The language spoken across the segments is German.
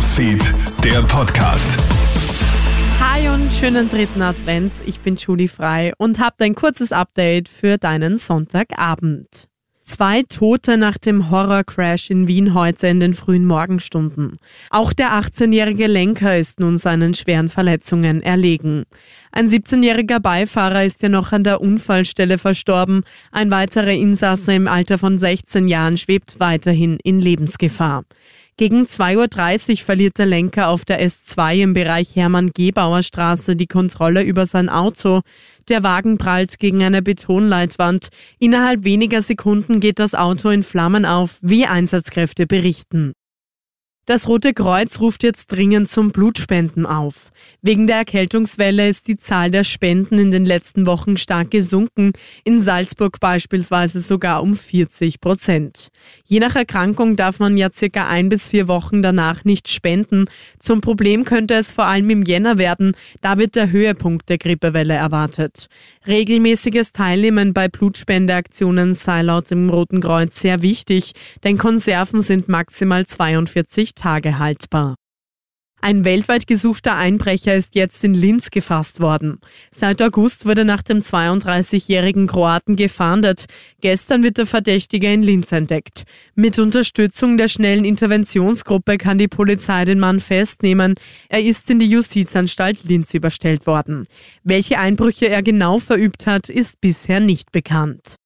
Newsfeed, der Podcast. Hi und schönen dritten Advent. Ich bin Julie Frei und habe ein kurzes Update für deinen Sonntagabend. Zwei Tote nach dem Horrorcrash in Wien heute in den frühen Morgenstunden. Auch der 18-jährige Lenker ist nun seinen schweren Verletzungen erlegen. Ein 17-jähriger Beifahrer ist ja noch an der Unfallstelle verstorben. Ein weiterer Insasse im Alter von 16 Jahren schwebt weiterhin in Lebensgefahr. Gegen 2.30 Uhr verliert der Lenker auf der S2 im Bereich Hermann-Gebauer Straße die Kontrolle über sein Auto. Der Wagen prallt gegen eine Betonleitwand. Innerhalb weniger Sekunden geht das Auto in Flammen auf, wie Einsatzkräfte berichten. Das Rote Kreuz ruft jetzt dringend zum Blutspenden auf. Wegen der Erkältungswelle ist die Zahl der Spenden in den letzten Wochen stark gesunken, in Salzburg beispielsweise sogar um 40 Prozent. Je nach Erkrankung darf man ja circa ein bis vier Wochen danach nicht spenden. Zum Problem könnte es vor allem im Jänner werden, da wird der Höhepunkt der Grippewelle erwartet. Regelmäßiges Teilnehmen bei Blutspendeaktionen sei laut dem Roten Kreuz sehr wichtig, denn Konserven sind maximal 42 Tage haltbar. Ein weltweit gesuchter Einbrecher ist jetzt in Linz gefasst worden. Seit August wurde nach dem 32-jährigen Kroaten gefahndet. Gestern wird der Verdächtige in Linz entdeckt. Mit Unterstützung der schnellen Interventionsgruppe kann die Polizei den Mann festnehmen. Er ist in die Justizanstalt Linz überstellt worden. Welche Einbrüche er genau verübt hat, ist bisher nicht bekannt.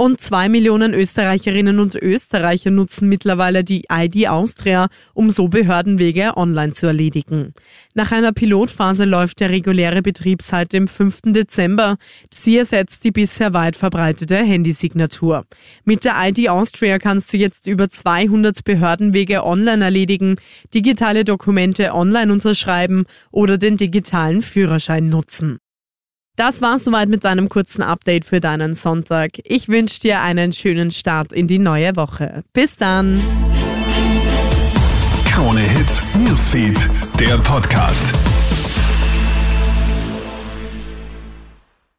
Und zwei Millionen Österreicherinnen und Österreicher nutzen mittlerweile die ID Austria, um so Behördenwege online zu erledigen. Nach einer Pilotphase läuft der reguläre Betrieb seit dem 5. Dezember. Sie ersetzt die bisher weit verbreitete Handysignatur. Mit der ID Austria kannst du jetzt über 200 Behördenwege online erledigen, digitale Dokumente online unterschreiben oder den digitalen Führerschein nutzen. Das war's soweit mit deinem kurzen Update für deinen Sonntag. Ich wünsche dir einen schönen Start in die neue Woche. Bis dann! Krone Hits, Newsfeed, der Podcast.